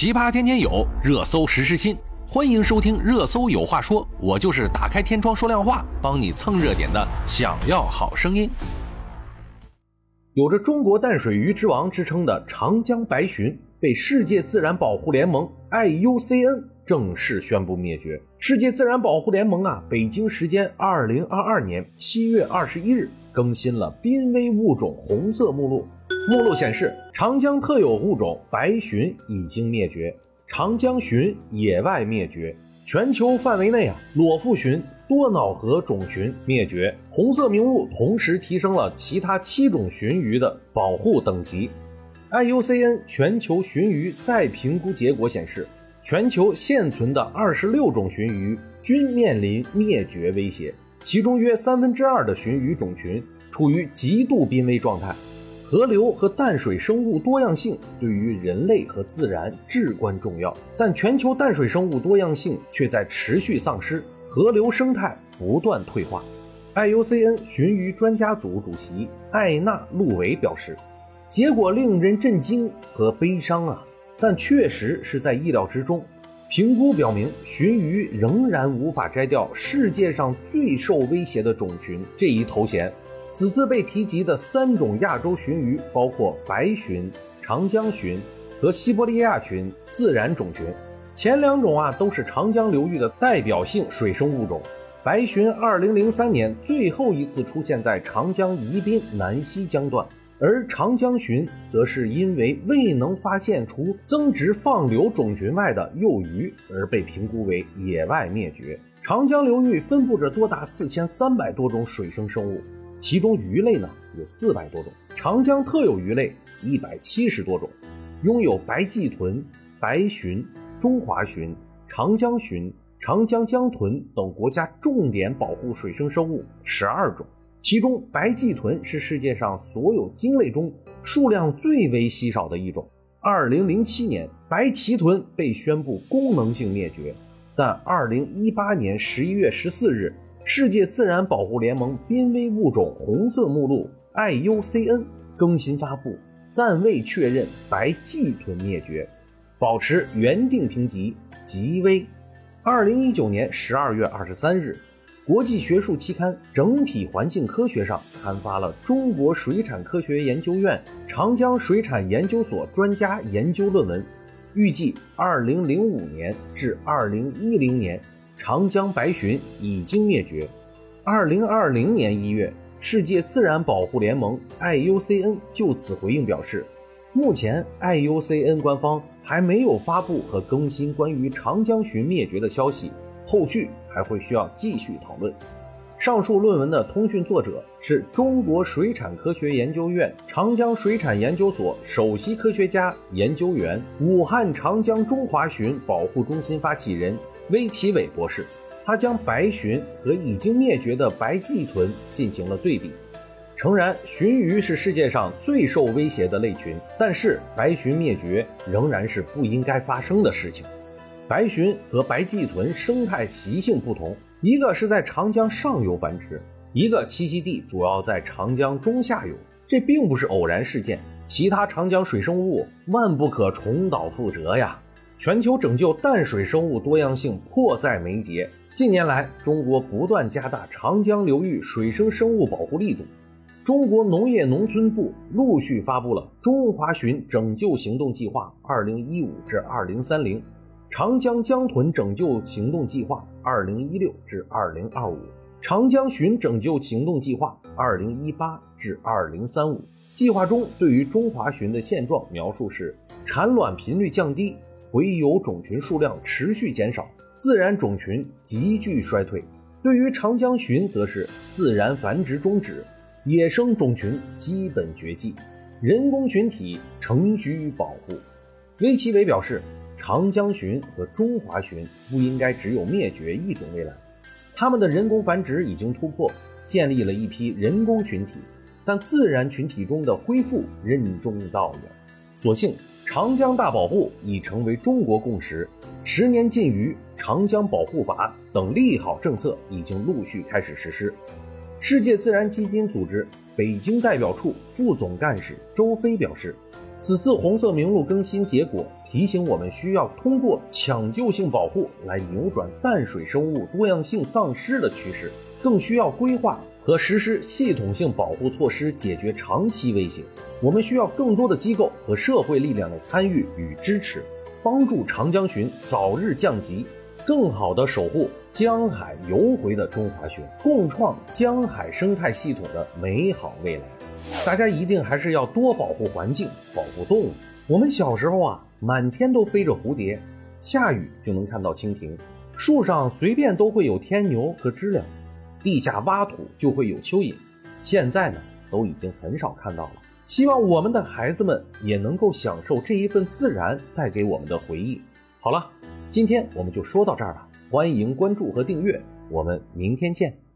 奇葩天天有，热搜实时新，欢迎收听《热搜有话说》，我就是打开天窗说亮话，帮你蹭热点的。想要好声音，有着“中国淡水鱼之王”之称的长江白鲟，被世界自然保护联盟 IUCN 正式宣布灭绝。世界自然保护联盟啊，北京时间二零二二年七月二十一日更新了濒危物种红色目录。目录显示，长江特有物种白鲟已经灭绝，长江鲟野外灭绝。全球范围内啊，裸腹鲟、多瑙河种群灭绝。红色名录同时提升了其他七种鲟鱼的保护等级。IUCN 全球鲟鱼再评估结果显示，全球现存的二十六种鲟鱼均面临灭绝威胁，其中约三分之二的鲟鱼种群处于极度濒危状态。河流和淡水生物多样性对于人类和自然至关重要，但全球淡水生物多样性却在持续丧失，河流生态不断退化。IUCN 鲟鱼专家组主席艾纳路维表示：“结果令人震惊和悲伤啊，但确实是在意料之中。评估表明，鲟鱼仍然无法摘掉世界上最受威胁的种群这一头衔。”此次被提及的三种亚洲鲟鱼包括白鲟、长江鲟和西伯利亚鲟自然种群。前两种啊都是长江流域的代表性水生物种。白鲟2003年最后一次出现在长江宜宾南溪江段，而长江鲟则是因为未能发现除增殖放流种群外的幼鱼而被评估为野外灭绝。长江流域分布着多达4300多种水生生物。其中鱼类呢有四百多种，长江特有鱼类一百七十多种，拥有白鳍豚、白鲟、中华鲟、长江鲟、长江江豚等国家重点保护水生生物十二种。其中白鳍豚是世界上所有鲸类中数量最为稀少的一种。二零零七年，白鳍豚被宣布功能性灭绝，但二零一八年十一月十四日。世界自然保护联盟濒危物种红色目录 （IUCN） 更新发布，暂未确认白鳍豚灭绝，保持原定评级极危。二零一九年十二月二十三日，国际学术期刊《整体环境科学》上刊发了中国水产科学研究院长江水产研究所专家研究论文，预计二零零五年至二零一零年。长江白鲟已经灭绝。二零二零年一月，世界自然保护联盟 IUCN 就此回应表示，目前 IUCN 官方还没有发布和更新关于长江鲟灭绝的消息，后续还会需要继续讨论。上述论文的通讯作者是中国水产科学研究院长江水产研究所首席科学家、研究员、武汉长江中华鲟保护中心发起人。威奇伟博士，他将白鲟和已经灭绝的白鳍豚进行了对比，诚然，鲟鱼是世界上最受威胁的类群，但是白鲟灭绝仍然是不应该发生的事情。白鲟和白鳍豚生态习性不同，一个是在长江上游繁殖，一个栖息地主要在长江中下游，这并不是偶然事件。其他长江水生物万不可重蹈覆辙呀。全球拯救淡水生物多样性迫在眉睫。近年来，中国不断加大长江流域水生生物保护力度。中国农业农村部陆续发布了《中华鲟拯救行动计划 （2015 至 2030）》、《长江江豚拯救行动计划 （2016 至 2025）》、《长江鲟拯救行动计划 （2018 至 2035）》。计划中对于中华鲟的现状描述是：产卵频率降低。洄游种群数量持续减少，自然种群急剧衰退。对于长江鲟，则是自然繁殖终止，野生种群基本绝迹，人工群体承需保护。威奇伟表示，长江鲟和中华鲟不应该只有灭绝一种未来，它们的人工繁殖已经突破，建立了一批人工群体，但自然群体中的恢复任重道远。所幸。长江大保护已成为中国共识，十年禁渔、长江保护法等利好政策已经陆续开始实施。世界自然基金组织北京代表处副总干事周飞表示，此次红色名录更新结果提醒我们，需要通过抢救性保护来扭转淡水生物多样性丧失的趋势，更需要规划和实施系统性保护措施，解决长期威胁。我们需要更多的机构和社会力量的参与与支持，帮助长江鲟早日降级，更好地守护江海游回的中华鲟，共创江海生态系统的美好未来。大家一定还是要多保护环境，保护动物。我们小时候啊，满天都飞着蝴蝶，下雨就能看到蜻蜓，树上随便都会有天牛和知了，地下挖土就会有蚯蚓。现在呢，都已经很少看到了。希望我们的孩子们也能够享受这一份自然带给我们的回忆。好了，今天我们就说到这儿了，欢迎关注和订阅，我们明天见。